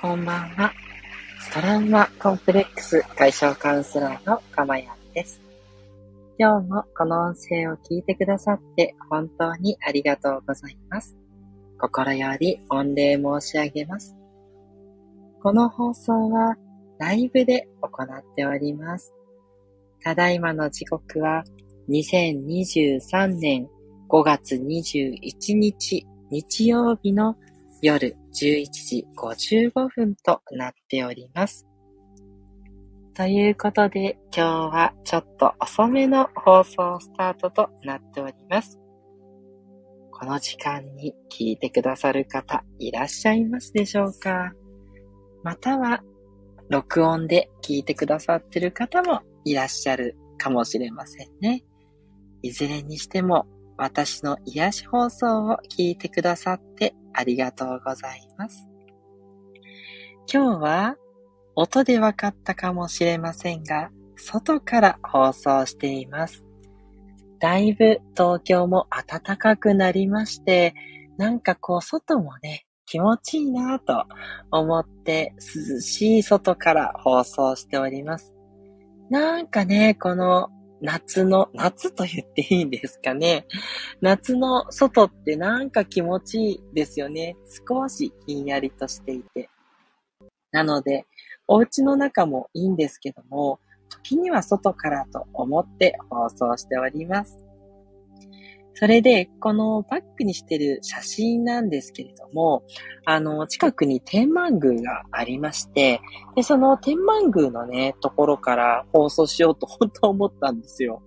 こんばんは。トラウマコンプレックス解消カウンセラーのかまやんです。今日もこの音声を聞いてくださって本当にありがとうございます。心より御礼申し上げます。この放送はライブで行っております。ただいまの時刻は2023年5月21日日曜日の夜11時55分となっております。ということで、今日はちょっと遅めの放送スタートとなっております。この時間に聞いてくださる方いらっしゃいますでしょうか？または、録音で聞いてくださってる方もいらっしゃるかもしれませんね。いずれにしても、私の癒し放送を聞いてくださってありがとうございます。今日は音でわかったかもしれませんが、外から放送しています。だいぶ東京も暖かくなりまして、なんかこう外もね、気持ちいいなぁと思って涼しい外から放送しております。なんかね、この夏の、夏と言っていいんですかね。夏の外ってなんか気持ちいいですよね。少しひんやりとしていて。なので、お家の中もいいんですけども、時には外からと思って放送しております。それで、このバックにしてる写真なんですけれども、あの、近くに天満宮がありまして、で、その天満宮のね、ところから放送しようと本当思ったんですよ。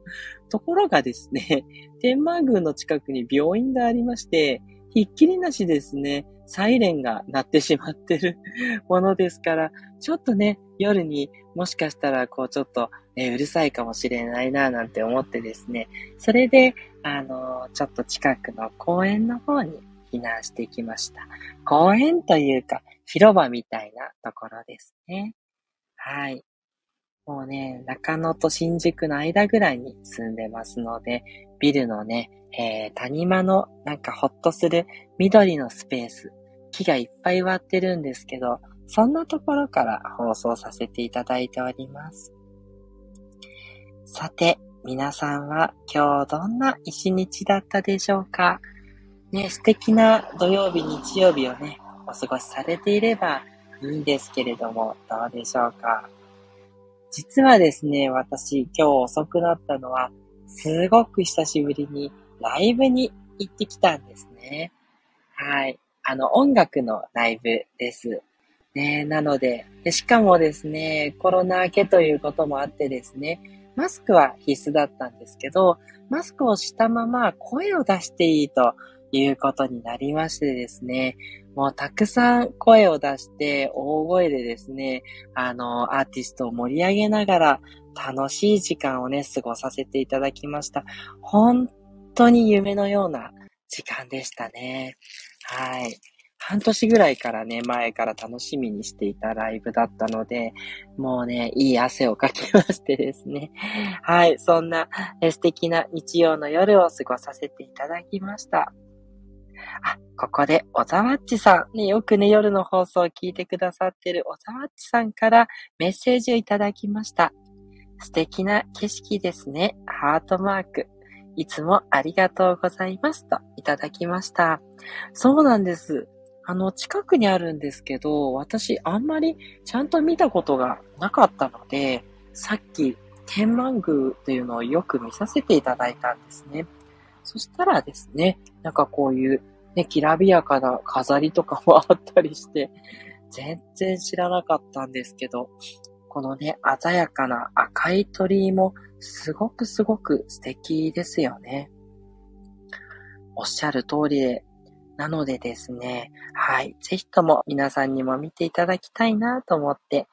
ところがですね、天満宮の近くに病院がありまして、ひっきりなしですね、サイレンが鳴ってしまってる ものですから、ちょっとね、夜にもしかしたら、こう、ちょっと、えうるさいかもしれないな、なんて思ってですね、それで、あの、ちょっと近くの公園の方に避難してきました。公園というか、広場みたいなところですね。はい。もうね、中野と新宿の間ぐらいに住んでますので、ビルのね、えー、谷間のなんかほっとする緑のスペース、木がいっぱい割ってるんですけど、そんなところから放送させていただいております。さて、皆さんは今日どんな一日だったでしょうか？ね、素敵な土曜日、日曜日をね、お過ごしされていればいいんですけれども、どうでしょうか？実はですね、私今日遅くなったのは、すごく久しぶりにライブに行ってきたんですね。はい。あの、音楽のライブです。ね、なのでで、しかもですね、コロナ明けということもあってですね、マスクは必須だったんですけど、マスクをしたまま声を出していいということになりましてですね、もうたくさん声を出して大声でですね、あの、アーティストを盛り上げながら楽しい時間をね、過ごさせていただきました。本当に夢のような時間でしたね。はい。半年ぐらいからね、前から楽しみにしていたライブだったので、もうね、いい汗をかきましてですね。はい、そんな素敵な日曜の夜を過ごさせていただきました。あ、ここで、小沢っちさん、ね、よくね、夜の放送を聞いてくださってる小沢っちさんからメッセージをいただきました。素敵な景色ですね。ハートマーク。いつもありがとうございますといただきました。そうなんです。あの、近くにあるんですけど、私あんまりちゃんと見たことがなかったので、さっき天満宮というのをよく見させていただいたんですね。そしたらですね、なんかこういうね、きらびやかな飾りとかもあったりして、全然知らなかったんですけど、このね、鮮やかな赤い鳥居もすごくすごく素敵ですよね。おっしゃる通りで、なのでですね、はい。ぜひとも皆さんにも見ていただきたいなと思って、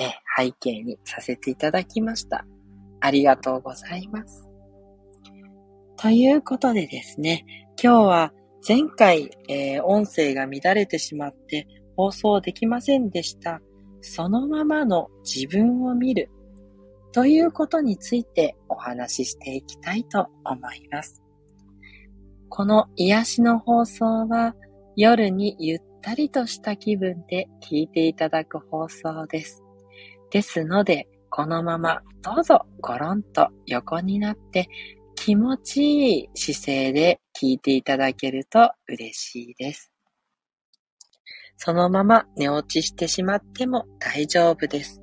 え背景にさせていただきました。ありがとうございます。ということでですね、今日は前回、えー、音声が乱れてしまって放送できませんでした。そのままの自分を見るということについてお話ししていきたいと思います。この癒しの放送は夜にゆったりとした気分で聞いていただく放送です。ですので、このままどうぞゴロンと横になって気持ちいい姿勢で聞いていただけると嬉しいです。そのまま寝落ちしてしまっても大丈夫です。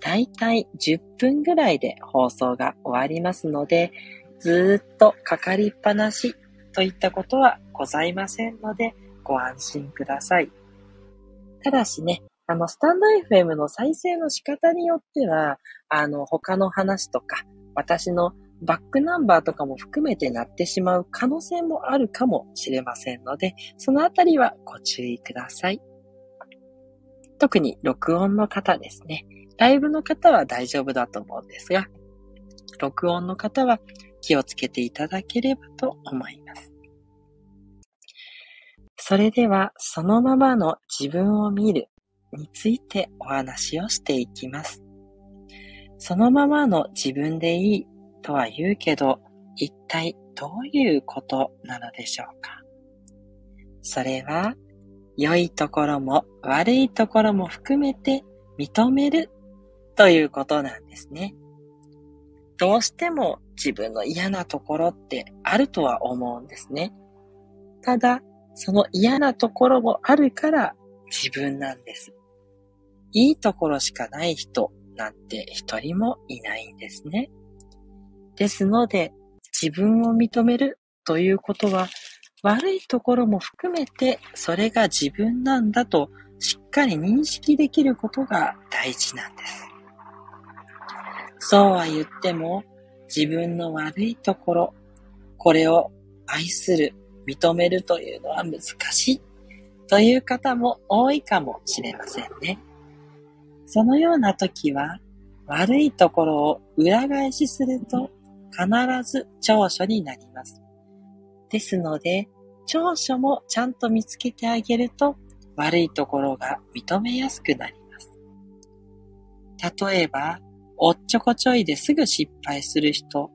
だいたい10分ぐらいで放送が終わりますので、ずーっとかかりっぱなしといったことはございませんので、ご安心ください。ただしね、あの、スタンド FM の再生の仕方によっては、あの、他の話とか、私のバックナンバーとかも含めてなってしまう可能性もあるかもしれませんので、そのあたりはご注意ください。特に録音の方ですね。ライブの方は大丈夫だと思うんですが、録音の方は気をつけていただければと思います。それでは、そのままの自分を見るについてお話をしていきます。そのままの自分でいいとは言うけど、一体どういうことなのでしょうか？それは、良いところも悪いところも含めて認めるということなんですね。どうしても自分の嫌なところってあるとは思うんですね。ただ、その嫌なところもあるから自分なんです。いいところしかない人なんて一人もいないんですね。ですので、自分を認めるということは、悪いところも含めてそれが自分なんだとしっかり認識できることが大事なんです。そうは言っても、自分の悪いところ、これを愛する認めるというのは難しいという方も多いかもしれませんね。そのような時は悪いところを裏返しすると必ず長所になります。ですので、長所もちゃんと見つけてあげると悪いところが認めやすくなります。例えば、おっちょこちょいですぐ失敗する人。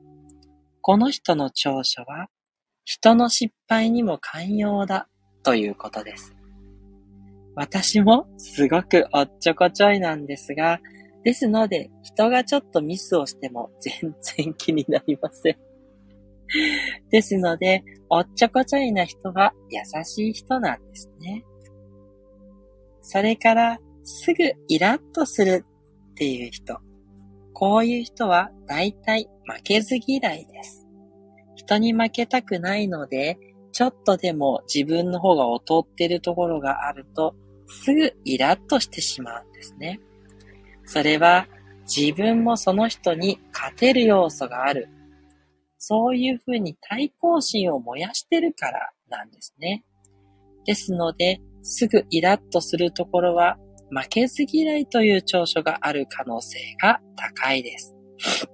この人の長所は人の失敗にも寛容だということです。私もすごくおっちょこちょいなんですが、ですので人がちょっとミスをしても全然気になりません。ですので、おっちょこちょいな人は優しい人なんですね。それから、すぐイラッとするっていう人。こういう人は大体負けず嫌いです。人に負けたくないので、ちょっとでも自分の方が劣ってるところがあると、すぐイラッとしてしまうんですね。それは自分もその人に勝てる要素がある。そういうふうに対抗心を燃やしてるからなんですね。ですので、すぐイラッとするところは負けず嫌いという長所がある可能性が高いです。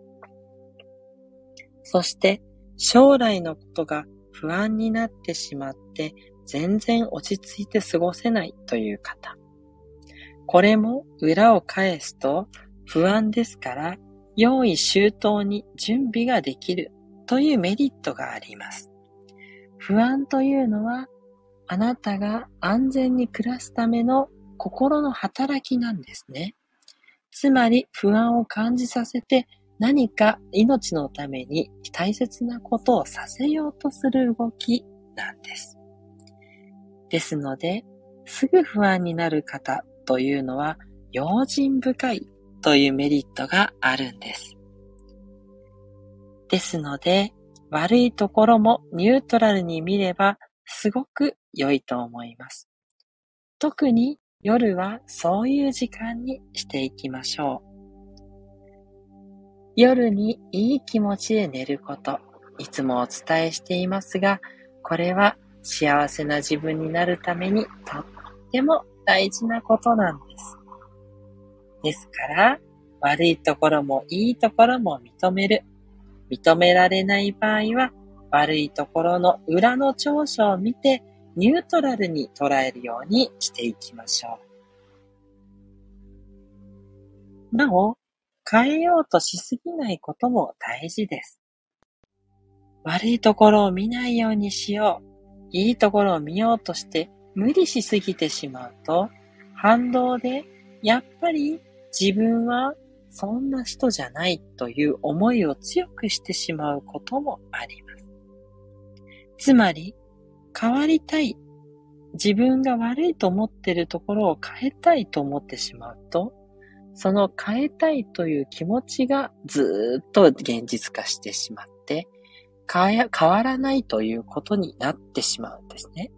そして、将来のことが不安になってしまって全然落ち着いて過ごせないという方。これも裏を返すと不安ですから用意周到に準備ができるというメリットがあります。不安というのはあなたが安全に暮らすための心の働きなんですね。つまり不安を感じさせて何か命のために大切なことをさせようとする動きなんです。ですので、すぐ不安になる方というのは用心深いというメリットがあるんです。ですので、悪いところもニュートラルに見ればすごく良いと思います。特に夜はそういう時間にしていきましょう。夜にいい気持ちで寝ること、いつもお伝えしていますが、これは幸せな自分になるためにとっても大事なことなんです。ですから、悪いところもいいところも認める。認められない場合は、悪いところの裏の長所を見て、ニュートラルに捉えるようにしていきましょう。なお、変えようとしすぎないことも大事です。悪いところを見ないようにしよう。いいところを見ようとして無理しすぎてしまうと、反動で、やっぱり自分はそんな人じゃないという思いを強くしてしまうこともあります。つまり、変わりたい、自分が悪いと思っているところを変えたいと思ってしまうと、その変えたいという気持ちがずっと現実化してしまって、変わらないということになってしまうんですね。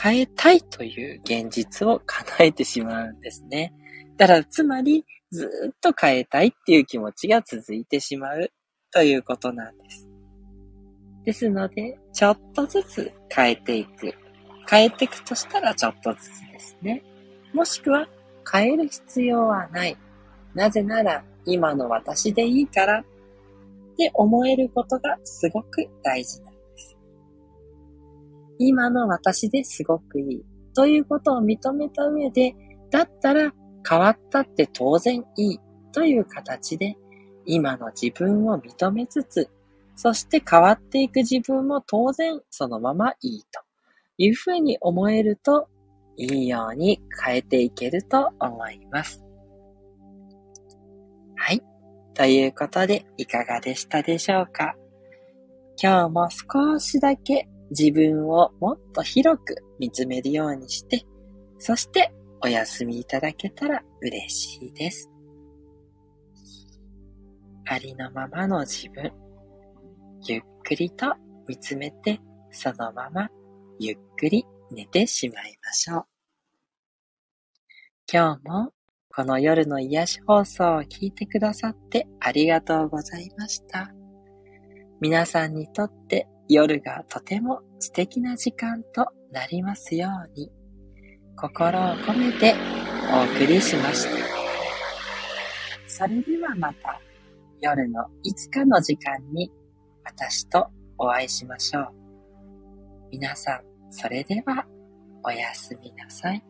変えたいという現実を叶えてしまうんですね。だから、つまり、ずっと変えたいっていう気持ちが続いてしまうということなんです。ですので、ちょっとずつ変えていく。変えていくとしたらちょっとずつですね。もしくは、変える必要はない。なぜなら、今の私でいいからって思えることがすごく大事なんです。今の私ですごくいいということを認めた上で、だったら変わったって当然いいという形で、今の自分を認めつつ、そして変わっていく自分も当然そのままいいというふうに思えると、いいように変えていけると思います。はい。ということで、いかがでしたでしょうか？今日も少しだけ自分をもっと広く見つめるようにして、そしてお休みいただけたら嬉しいです。ありのままの自分、ゆっくりと見つめて、そのままゆっくり寝てしまいましょう。今日もこの夜の癒し放送を聞いてくださってありがとうございました。皆さんにとって夜がとても素敵な時間となりますように。心を込めてお送りしました。それではまた夜のいつかの時間に私とお会いしましょう。皆さん、それではおやすみなさい。